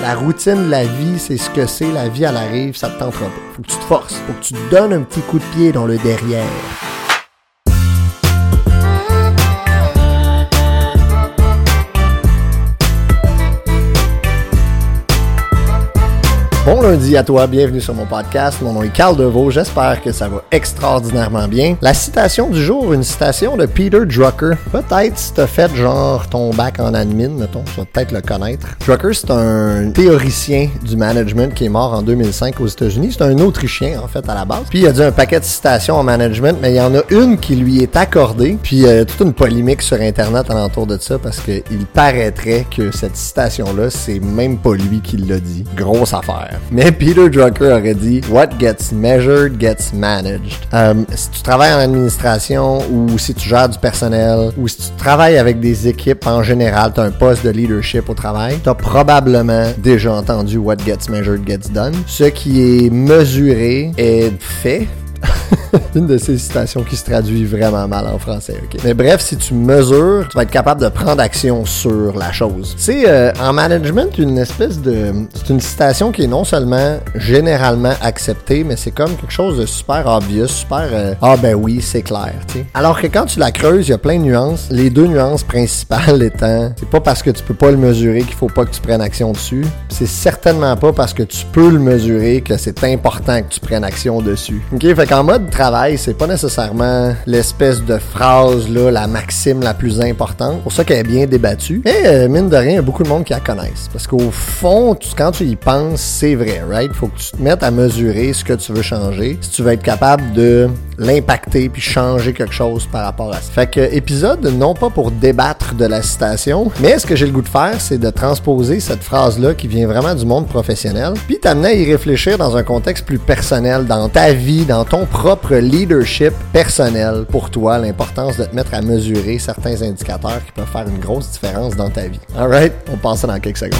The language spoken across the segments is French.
La routine de la vie, c'est ce que c'est. La vie, elle arrive, ça te tentera pas. Faut que tu te forces. Faut que tu te donnes un petit coup de pied dans le derrière. Bon lundi à toi, bienvenue sur mon podcast. Mon nom est Carl Deveau, j'espère que ça va extraordinairement bien. La citation du jour, une citation de Peter Drucker. Peut-être si t'as fait genre ton bac en admin, mettons, tu vas peut-être le connaître. Drucker, c'est un théoricien du management qui est mort en 2005 aux États-Unis. C'est un Autrichien, en fait, à la base. Puis il a dit un paquet de citations en management, mais il y en a une qui lui est accordée. Puis euh, toute une polémique sur Internet alentour de ça parce qu'il paraîtrait que cette citation-là, c'est même pas lui qui l'a dit. Grosse affaire. Mais Peter Drucker aurait dit What gets measured gets managed. Euh, si tu travailles en administration ou si tu gères du personnel ou si tu travailles avec des équipes en général, tu as un poste de leadership au travail, tu as probablement déjà entendu What gets measured gets done. Ce qui est mesuré est fait une de ces citations qui se traduit vraiment mal en français. Mais bref, si tu mesures, tu vas être capable de prendre action sur la chose. C'est euh, en management une espèce de, c'est une citation qui est non seulement généralement acceptée, mais c'est comme quelque chose de super obvious, super euh, ah ben oui c'est clair. sais. Alors que quand tu la creuses, il y a plein de nuances. Les deux nuances principales étant, c'est pas parce que tu peux pas le mesurer qu'il faut pas que tu prennes action dessus. C'est certainement pas parce que tu peux le mesurer que c'est important que tu prennes action dessus. Ok, fait qu'en mode c'est pas nécessairement l'espèce de phrase, là, la maxime la plus importante. Pour ça qu'elle est bien débattue. Et euh, mine de rien, il y a beaucoup de monde qui la connaissent. Parce qu'au fond, quand tu y penses, c'est vrai, right? Faut que tu te mettes à mesurer ce que tu veux changer. Si tu veux être capable de l'impacter puis changer quelque chose par rapport à ça. Fait que épisode non pas pour débattre de la citation, mais ce que j'ai le goût de faire, c'est de transposer cette phrase-là qui vient vraiment du monde professionnel, puis t'amener à y réfléchir dans un contexte plus personnel, dans ta vie, dans ton propre leadership personnel pour toi, l'importance de te mettre à mesurer certains indicateurs qui peuvent faire une grosse différence dans ta vie. Alright, on passe ça dans quelques secondes.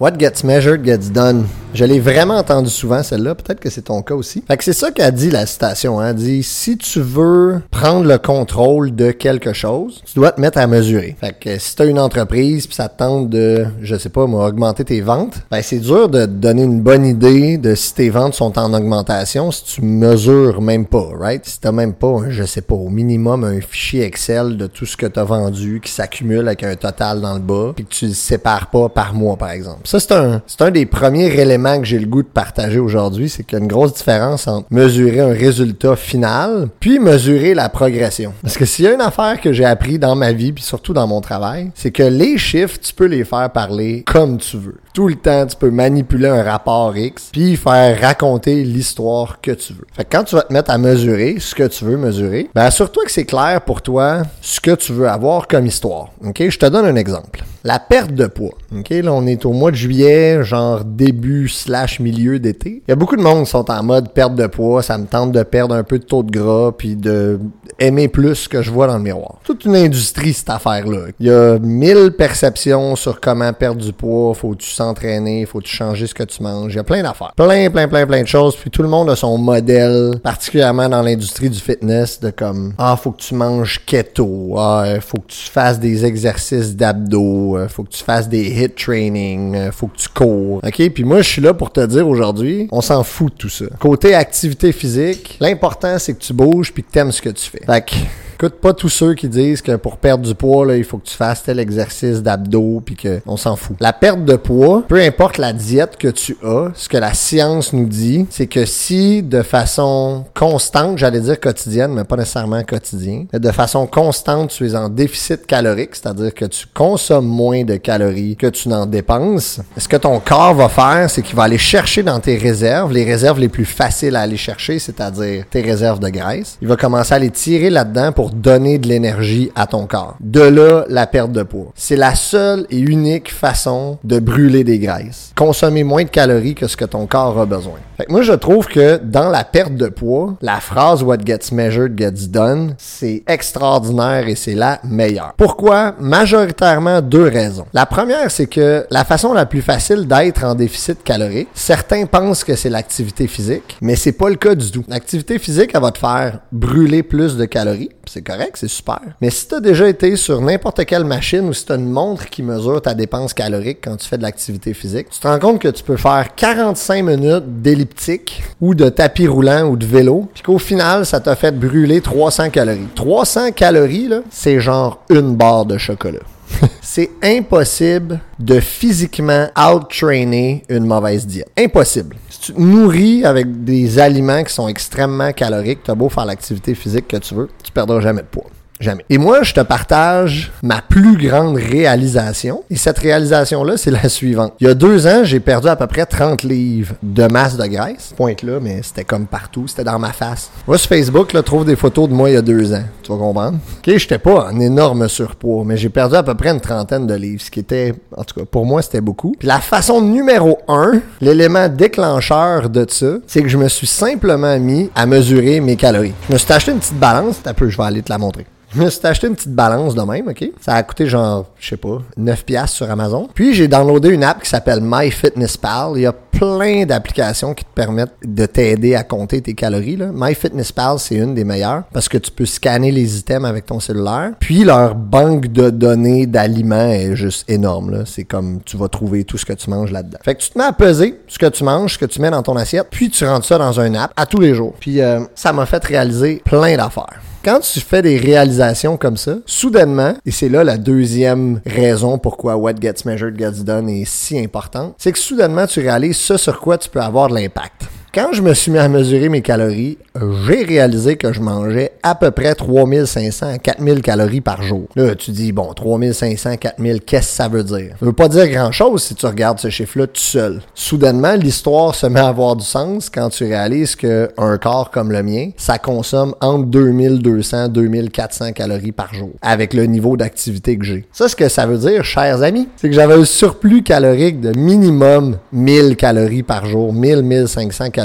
What gets measured gets done. Je l'ai vraiment entendu souvent, celle-là. Peut-être que c'est ton cas aussi. Fait que c'est ça qu'a dit la citation. Hein. Elle dit, si tu veux prendre le contrôle de quelque chose, tu dois te mettre à mesurer. Fait que si tu as une entreprise puis ça te tente de, je sais pas, moi, augmenter tes ventes, ben c'est dur de te donner une bonne idée de si tes ventes sont en augmentation si tu mesures même pas, right? Si t'as même pas, je sais pas, au minimum un fichier Excel de tout ce que tu as vendu qui s'accumule avec un total dans le bas puis que tu le sépares pas par mois, par exemple. Ça, c'est un, c'est un des premiers éléments que j'ai le goût de partager aujourd'hui, c'est qu'il y a une grosse différence entre mesurer un résultat final puis mesurer la progression. Parce que s'il y a une affaire que j'ai appris dans ma vie puis surtout dans mon travail, c'est que les chiffres, tu peux les faire parler comme tu veux. Tout le temps, tu peux manipuler un rapport X puis faire raconter l'histoire que tu veux. Fait que quand tu vas te mettre à mesurer ce que tu veux mesurer, ben assure-toi que c'est clair pour toi ce que tu veux avoir comme histoire. OK, je te donne un exemple. La perte de poids. OK, là on est au mois de juillet, genre début slash milieu d'été. Il y a beaucoup de monde qui sont en mode perte de poids, ça me tente de perdre un peu de taux de gras puis de aimer plus ce que je vois dans le miroir. Toute une industrie cette affaire-là. Il y a mille perceptions sur comment perdre du poids, faut-tu s'entraîner, faut-tu changer ce que tu manges? Il y a plein d'affaires. Plein, plein, plein, plein de choses. Puis tout le monde a son modèle, particulièrement dans l'industrie du fitness, de comme Ah, faut que tu manges keto, ah, faut que tu fasses des exercices d'abdos, faut que tu fasses des hit training, faut que tu cours. OK? Puis moi, je suis là pour te dire aujourd'hui, on s'en fout de tout ça. Côté activité physique, l'important c'est que tu bouges puis que t'aimes ce que tu fais. Fait Écoute pas tous ceux qui disent que pour perdre du poids, là, il faut que tu fasses tel exercice d'abdos puis que on s'en fout. La perte de poids, peu importe la diète que tu as, ce que la science nous dit, c'est que si de façon constante, j'allais dire quotidienne, mais pas nécessairement quotidien, de façon constante, tu es en déficit calorique, c'est-à-dire que tu consommes moins de calories que tu n'en dépenses, ce que ton corps va faire, c'est qu'il va aller chercher dans tes réserves, les réserves les plus faciles à aller chercher, c'est-à-dire tes réserves de graisse. Il va commencer à les tirer là-dedans pour donner de l'énergie à ton corps. De là, la perte de poids. C'est la seule et unique façon de brûler des graisses. Consommer moins de calories que ce que ton corps a besoin. Fait que moi, je trouve que dans la perte de poids, la phrase What gets measured gets done, c'est extraordinaire et c'est la meilleure. Pourquoi? Majoritairement deux raisons. La première, c'est que la façon la plus facile d'être en déficit calorique, certains pensent que c'est l'activité physique, mais c'est pas le cas du tout. L'activité physique, elle va te faire brûler plus de calories, c'est correct, c'est super. Mais si tu as déjà été sur n'importe quelle machine ou si tu as une montre qui mesure ta dépense calorique quand tu fais de l'activité physique, tu te rends compte que tu peux faire 45 minutes d'elliptique ou de tapis roulant ou de vélo, puis qu'au final, ça t'a fait brûler 300 calories. 300 calories, là, c'est genre une barre de chocolat. c'est impossible de physiquement out-trainer une mauvaise diète. Impossible. Si tu te nourris avec des aliments qui sont extrêmement caloriques, tu as beau faire l'activité physique que tu veux, tu perdras jamais de poids. Jamais. Et moi, je te partage ma plus grande réalisation. Et cette réalisation-là, c'est la suivante. Il y a deux ans, j'ai perdu à peu près 30 livres de masse de graisse. Pointe là, mais c'était comme partout. C'était dans ma face. Moi, sur Facebook, là, trouve des photos de moi il y a deux ans. Tu vas comprendre? OK, j'étais pas en énorme surpoids, mais j'ai perdu à peu près une trentaine de livres, ce qui était, en tout cas, pour moi, c'était beaucoup. Puis la façon numéro un, l'élément déclencheur de ça, c'est que je me suis simplement mis à mesurer mes calories. Je me suis acheté une petite balance. Un peu, je vais aller te la montrer. Je me suis acheté une petite balance de même, OK? Ça a coûté genre, je sais pas, 9 piastres sur Amazon. Puis j'ai downloadé une app qui s'appelle MyFitnessPal. Il y a plein d'applications qui te permettent de t'aider à compter tes calories. Là. MyFitnessPal, c'est une des meilleures parce que tu peux scanner les items avec ton cellulaire. Puis leur banque de données d'aliments est juste énorme. C'est comme tu vas trouver tout ce que tu manges là-dedans. Fait que tu te mets à peser ce que tu manges, ce que tu mets dans ton assiette, puis tu rentres ça dans un app à tous les jours. Puis euh, ça m'a fait réaliser plein d'affaires quand tu fais des réalisations comme ça, soudainement, et c'est là la deuxième raison pourquoi What Gets Measured Gets Done est si important, c'est que soudainement tu réalises ce sur quoi tu peux avoir de l'impact. Quand je me suis mis à mesurer mes calories, j'ai réalisé que je mangeais à peu près 3500 à 4000 calories par jour. Là, tu dis, bon, 3500, 4000, qu'est-ce que ça veut dire? Ça veut pas dire grand-chose si tu regardes ce chiffre-là tout seul. Soudainement, l'histoire se met à avoir du sens quand tu réalises que un corps comme le mien, ça consomme entre 2200 2400 calories par jour avec le niveau d'activité que j'ai. Ça, ce que ça veut dire, chers amis, c'est que j'avais un surplus calorique de minimum 1000 calories par jour, 1000, 1500 calories.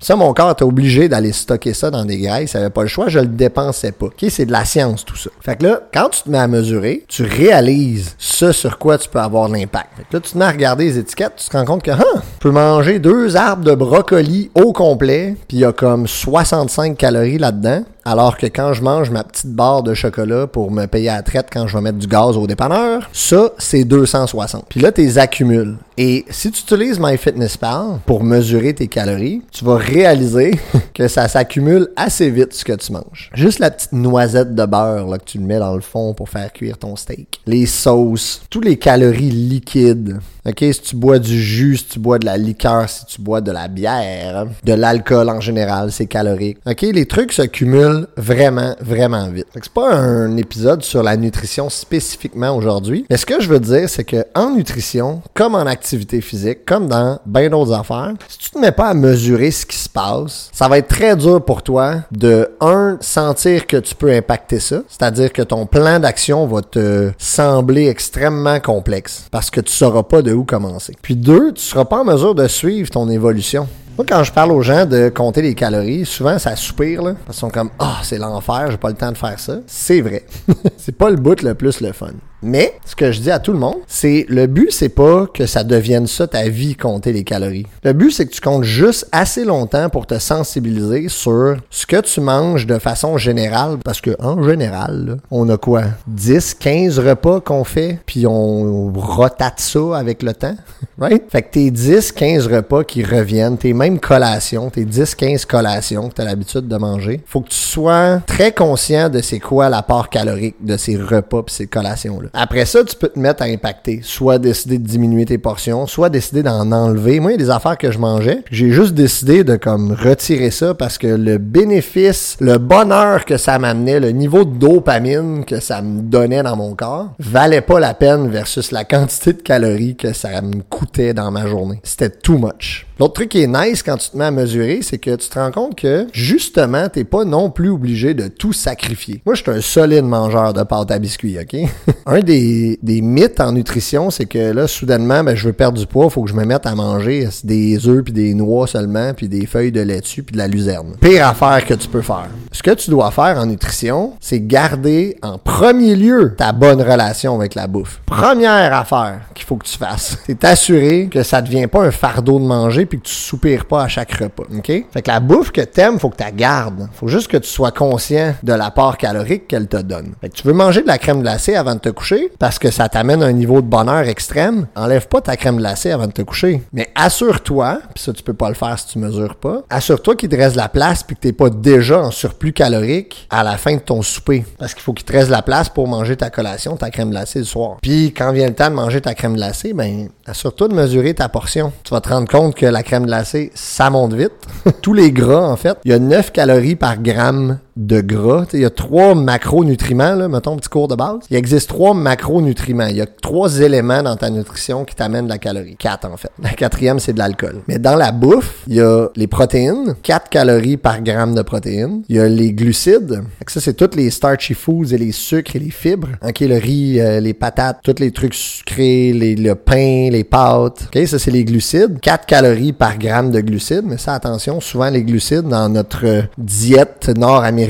Ça, mon corps était obligé d'aller stocker ça dans des graisses. Il avait pas le choix, je le dépensais pas. OK, c'est de la science tout ça. Fait que là, quand tu te mets à mesurer, tu réalises ce sur quoi tu peux avoir l'impact. Fait que là, tu te mets à regarder les étiquettes, tu te rends compte que, hein, tu peux manger deux arbres de brocoli au complet, puis il y a comme 65 calories là-dedans. Alors que quand je mange ma petite barre de chocolat pour me payer à la traite quand je vais mettre du gaz au dépanneur, ça, c'est 260. Puis là, tu les accumules. Et si tu utilises MyFitnessPal pour mesurer tes calories, tu vas réaliser que ça s'accumule assez vite ce que tu manges. Juste la petite noisette de beurre là, que tu mets dans le fond pour faire cuire ton steak. Les sauces, tous les calories liquides. OK, si tu bois du jus, si tu bois de la liqueur, si tu bois de la bière, de l'alcool en général, c'est calorique. OK, les trucs s'accumulent vraiment, vraiment vite. C'est pas un épisode sur la nutrition spécifiquement aujourd'hui. Mais ce que je veux dire, c'est que en nutrition, comme en activité physique, comme dans bien d'autres affaires, si tu te mets pas à mesurer ce qui se passe, ça va être très dur pour toi de, un, sentir que tu peux impacter ça. C'est-à-dire que ton plan d'action va te sembler extrêmement complexe parce que tu sauras pas de où commencer. Puis deux, tu seras pas en mesure de suivre ton évolution. Moi, quand je parle aux gens de compter les calories, souvent ça soupire, là. Parce qu'ils sont comme, ah, c'est l'enfer, j'ai pas le temps de faire ça. C'est vrai. c'est pas le bout le plus le fun. Mais, ce que je dis à tout le monde, c'est le but, c'est pas que ça devienne ça ta vie, compter les calories. Le but, c'est que tu comptes juste assez longtemps pour te sensibiliser sur ce que tu manges de façon générale. Parce que, en général, on a quoi? 10, 15 repas qu'on fait, puis on rotate ça avec le temps. Right? Fait que tes 10, 15 repas qui reviennent, tes mêmes collations, tes 10, 15 collations que tu as l'habitude de manger, faut que tu sois très conscient de c'est quoi la part calorique de ces repas pis ces collations-là. Après ça, tu peux te mettre à impacter. Soit décider de diminuer tes portions, soit décider d'en enlever. Moi, il y a des affaires que je mangeais. J'ai juste décidé de comme retirer ça parce que le bénéfice, le bonheur que ça m'amenait, le niveau de dopamine que ça me donnait dans mon corps, valait pas la peine versus la quantité de calories que ça me coûtait dans ma journée. C'était too much. L'autre truc qui est nice quand tu te mets à mesurer, c'est que tu te rends compte que justement, t'es pas non plus obligé de tout sacrifier. Moi, je suis un solide mangeur de pâte à biscuits, OK? un des, des mythes en nutrition, c'est que là, soudainement, ben, je veux perdre du poids, faut que je me mette à manger des œufs puis des noix seulement, puis des feuilles de laitue puis de la luzerne. Pire affaire que tu peux faire. Ce que tu dois faire en nutrition, c'est garder en premier lieu ta bonne relation avec la bouffe. Première affaire qu'il faut que tu fasses, c'est t'assurer que ça devient pas un fardeau de manger puis que tu soupires pas à chaque repas, OK? Fait que la bouffe que t'aimes, faut que tu la gardes. Faut juste que tu sois conscient de l'apport calorique qu'elle te donne. Fait que tu veux manger de la crème glacée avant de te coucher parce que ça t'amène à un niveau de bonheur extrême. Enlève pas ta crème glacée avant de te coucher. Mais assure-toi, puis ça tu peux pas le faire si tu mesures pas, assure-toi qu'il te reste la place puis que t'es pas déjà en surplus calorique à la fin de ton souper. Parce qu'il faut qu'il te reste la place pour manger ta collation, ta crème glacée le soir. Puis quand vient le temps de manger ta crème glacée, ben assure-toi de mesurer ta portion. Tu vas te rendre compte que la crème glacée, ça monte vite. Tous les gras, en fait, il y a 9 calories par gramme de gras. il y a trois macronutriments, là, mettons, petit cours de base. Il existe trois macronutriments. Il y a trois éléments dans ta nutrition qui t'amènent de la calorie. Quatre, en fait. La quatrième, c'est de l'alcool. Mais dans la bouffe, il y a les protéines, 4 calories par gramme de protéines. Il y a les glucides. Ça, c'est toutes les starchy foods et les sucres et les fibres. OK, le riz, euh, les patates, tous les trucs sucrés, les, le pain, les pâtes. OK, ça, c'est les glucides. 4 calories par gramme de glucides. Mais ça, attention, souvent, les glucides, dans notre diète nord-américaine,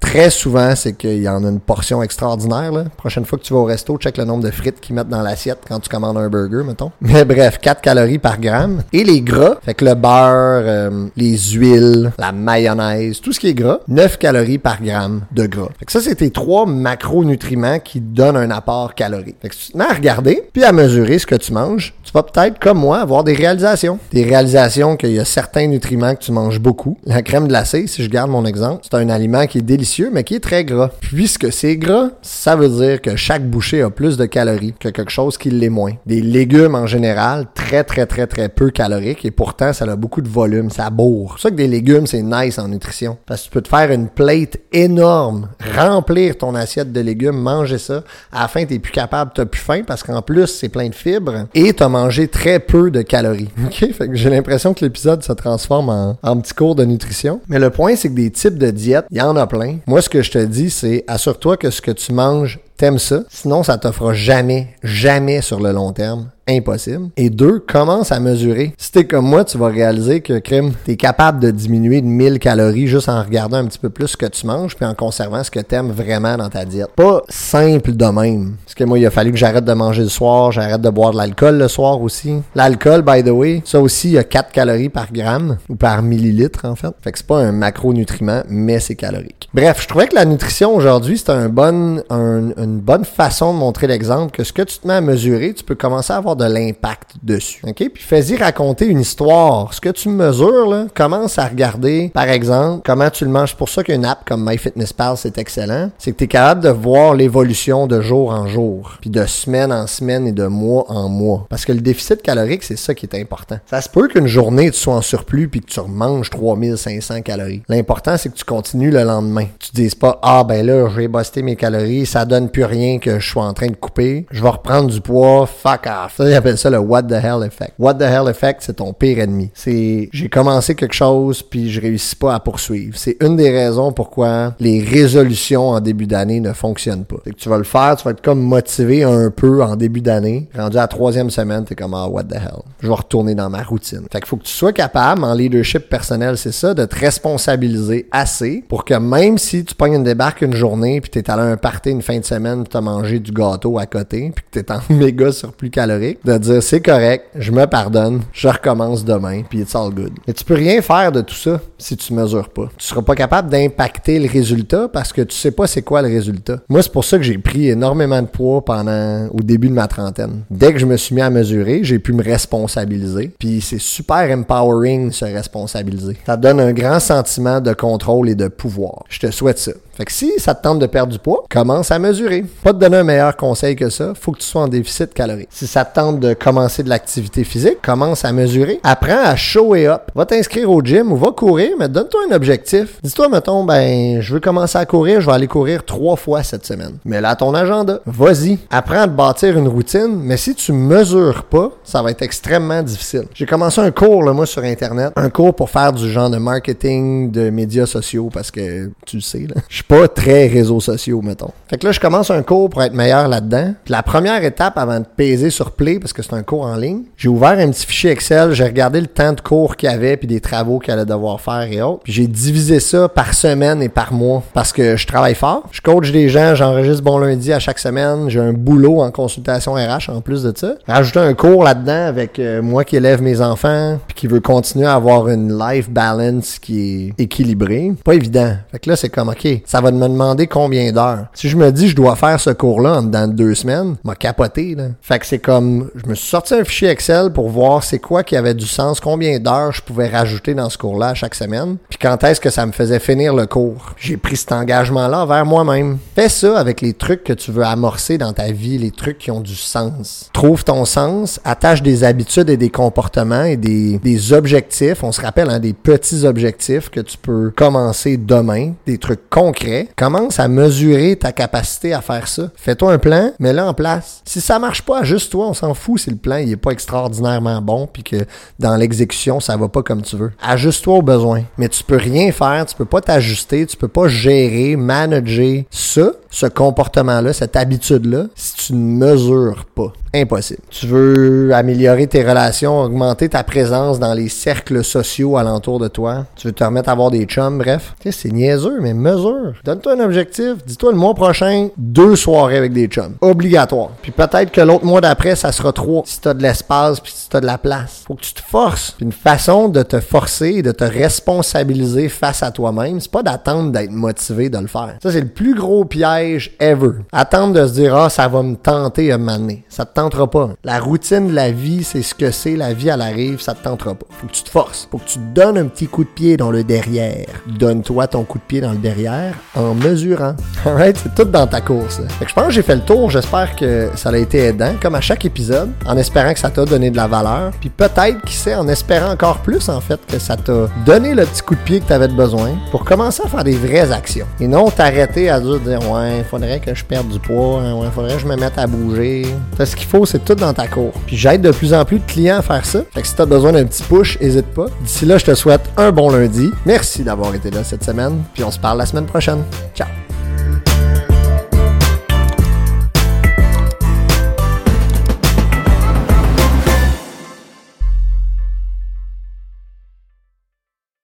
très souvent, c'est qu'il y en a une portion extraordinaire. Là. Prochaine fois que tu vas au resto, check le nombre de frites qu'ils mettent dans l'assiette quand tu commandes un burger, mettons. Mais bref, 4 calories par gramme. Et les gras, fait que le beurre, euh, les huiles, la mayonnaise, tout ce qui est gras, 9 calories par gramme de gras. Fait que ça, c'est tes trois macronutriments qui donnent un apport calorique. Fait que tu te à regarder, puis à mesurer ce que tu manges, tu vas peut-être, comme moi, avoir des réalisations. Des réalisations qu'il y a certains nutriments que tu manges beaucoup. La crème glacée, si je garde mon exemple, c'est un aliment qui est délicieux, mais qui est très gras. Puisque c'est gras, ça veut dire que chaque bouchée a plus de calories que quelque chose qui l'est moins. Des légumes en général, très très très très peu caloriques, et pourtant ça a beaucoup de volume, ça bourre. C'est ça que des légumes, c'est nice en nutrition. Parce que tu peux te faire une plate énorme, remplir ton assiette de légumes, manger ça. À la fin, t'es plus capable, t'as plus faim, parce qu'en plus, c'est plein de fibres, et t'as mangé très peu de calories. OK? Fait que j'ai l'impression que l'épisode se transforme en, en petit cours de nutrition. Mais le point, c'est que des types de diètes, il y en a plein. Moi, ce que je te dis, c'est assure-toi que ce que tu manges, t'aimes ça. Sinon, ça t'offre jamais, jamais sur le long terme impossible. Et deux, commence à mesurer. Si t'es comme moi, tu vas réaliser que, crime, t'es capable de diminuer de 1000 calories juste en regardant un petit peu plus ce que tu manges puis en conservant ce que t'aimes vraiment dans ta diète. Pas simple de même. Parce que moi, il a fallu que j'arrête de manger le soir, j'arrête de boire de l'alcool le soir aussi. L'alcool, by the way, ça aussi, il y a 4 calories par gramme ou par millilitre, en fait. Fait que c'est pas un macronutriment, mais c'est calorique. Bref, je trouvais que la nutrition aujourd'hui, c'était un bon, une bonne façon de montrer l'exemple que ce que tu te mets à mesurer, tu peux commencer à avoir de l'impact dessus. OK? Puis fais-y raconter une histoire. Ce que tu mesures, là, commence à regarder, par exemple, comment tu le manges. C'est pour ça qu'une app comme MyFitnessPal, c'est excellent. C'est que tu es capable de voir l'évolution de jour en jour, puis de semaine en semaine et de mois en mois. Parce que le déficit calorique, c'est ça qui est important. Ça se peut qu'une journée, tu sois en surplus puis que tu remanges 3500 calories. L'important, c'est que tu continues le lendemain. Tu te dises pas, ah ben là, je vais buster mes calories, ça donne plus rien que je sois en train de couper. Je vais reprendre du poids, fuck off appellent ça le what the hell effect. What the hell effect, c'est ton pire ennemi. C'est j'ai commencé quelque chose puis je réussis pas à poursuivre. C'est une des raisons pourquoi les résolutions en début d'année ne fonctionnent pas. C'est que tu vas le faire, tu vas être comme motivé un peu en début d'année. Rendu à la troisième semaine, t'es comme ah what the hell. Je vais retourner dans ma routine. Fait qu'il faut que tu sois capable en leadership personnel, c'est ça, de te responsabiliser assez pour que même si tu pognes une débarque une journée puis t'es allé à un party une fin de semaine, t'as mangé du gâteau à côté puis que t'es en méga surplus calorique de dire c'est correct, je me pardonne, je recommence demain, puis it's all good. Mais tu peux rien faire de tout ça si tu mesures pas. Tu seras pas capable d'impacter le résultat parce que tu sais pas c'est quoi le résultat. Moi, c'est pour ça que j'ai pris énormément de poids pendant au début de ma trentaine. Dès que je me suis mis à mesurer, j'ai pu me responsabiliser, puis c'est super empowering se responsabiliser. Ça donne un grand sentiment de contrôle et de pouvoir. Je te souhaite ça. Fait que si ça te tente de perdre du poids, commence à mesurer. Pas te donner un meilleur conseil que ça, faut que tu sois en déficit calorique. Si ça te tente de commencer de l'activité physique, commence à mesurer. Apprends à show et up. Va t'inscrire au gym ou va courir mais donne-toi un objectif. Dis-toi, mettons, ben, je veux commencer à courir, je vais aller courir trois fois cette semaine. Mets là ton agenda. Vas-y. Apprends à te bâtir une routine, mais si tu mesures pas, ça va être extrêmement difficile. J'ai commencé un cours, là, moi, sur Internet. Un cours pour faire du genre de marketing de médias sociaux, parce que, tu le sais, là, je suis pas très réseaux sociaux, mettons. Fait que là, je commence un cours pour être meilleur là-dedans. La première étape avant de peser sur Play, parce que c'est un cours en ligne, j'ai ouvert un petit fichier Excel, j'ai regardé le temps de cours qu'il y avait, puis des travaux qu'il allait devoir faire et autres. J'ai divisé ça par semaine et par mois, parce que je travaille fort. Je coach des gens, j'enregistre Bon Lundi à chaque semaine, j'ai un boulot en consultation RH en plus de ça. Rajouter un cours là-dedans avec euh, moi qui élève mes enfants, puis qui veut continuer à avoir une life balance qui est équilibrée. Pas évident. Fait que là, c'est comme, OK, ça va me demander combien d'heures? Si je me dis je dois faire ce cours-là dans deux semaines, m'a capoté, là. Fait que c'est comme, je me suis sorti un fichier Excel pour voir c'est quoi qui avait du sens, combien d'heures je pouvais rajouter dans ce cours-là chaque semaine, puis quand est-ce que ça me faisait finir le cours. J'ai pris cet engagement-là envers moi-même. Fais ça avec les trucs que tu veux amorcer dans ta vie, les trucs qui ont du sens. Trouve ton sens, attache des habitudes et des comportements et des, des objectifs. On se rappelle, hein, des petits objectifs que tu peux commencer demain, des trucs concrets. Commence à mesurer ta capacité à faire ça. Fais-toi un plan, mets-le en place. Si ça marche pas, juste toi, on s'en fout si le plan il pas extraordinairement bon puis que dans l'exécution ça va pas comme tu veux. Ajuste-toi aux besoins, mais tu peux rien faire, tu peux pas t'ajuster, tu peux pas gérer, manager ça, ce comportement-là, cette habitude-là, si tu ne mesures pas. Impossible. Tu veux améliorer tes relations, augmenter ta présence dans les cercles sociaux alentour de toi? Tu veux te remettre à avoir des chums, bref. C'est niaiseux, mais mesure. Donne-toi un objectif. Dis-toi le mois prochain, deux soirées avec des chums. Obligatoire. Puis peut-être que l'autre mois d'après, ça sera trois. Si t'as de l'espace, puis si t'as de la place. Faut que tu te forces. Puis une façon de te forcer de te responsabiliser face à toi-même, c'est pas d'attendre d'être motivé de le faire. Ça, c'est le plus gros piège ever. Attendre de se dire, ah, ça va me tenter à m'amener. Ça te pas. La routine de la vie, c'est ce que c'est. La vie, elle arrive, ça te tentera pas. Faut que tu te forces. Faut que tu te donnes un petit coup de pied dans le derrière. Donne-toi ton coup de pied dans le derrière en mesurant. Alright? C'est tout dans ta course. Fait que je pense que j'ai fait le tour. J'espère que ça a été aidant, comme à chaque épisode, en espérant que ça t'a donné de la valeur. Puis peut-être, qui sait, en espérant encore plus, en fait, que ça t'a donné le petit coup de pied que t'avais besoin pour commencer à faire des vraies actions. Et non t'arrêter à dire, ouais, faudrait que je perde du poids, hein, ouais, faudrait que je me mette à bouger. Fait ce faut, c'est tout dans ta cour. Puis j'aide de plus en plus de clients à faire ça. Fait que si t'as besoin d'un petit push, hésite pas. D'ici là, je te souhaite un bon lundi. Merci d'avoir été là cette semaine. Puis on se parle la semaine prochaine. Ciao!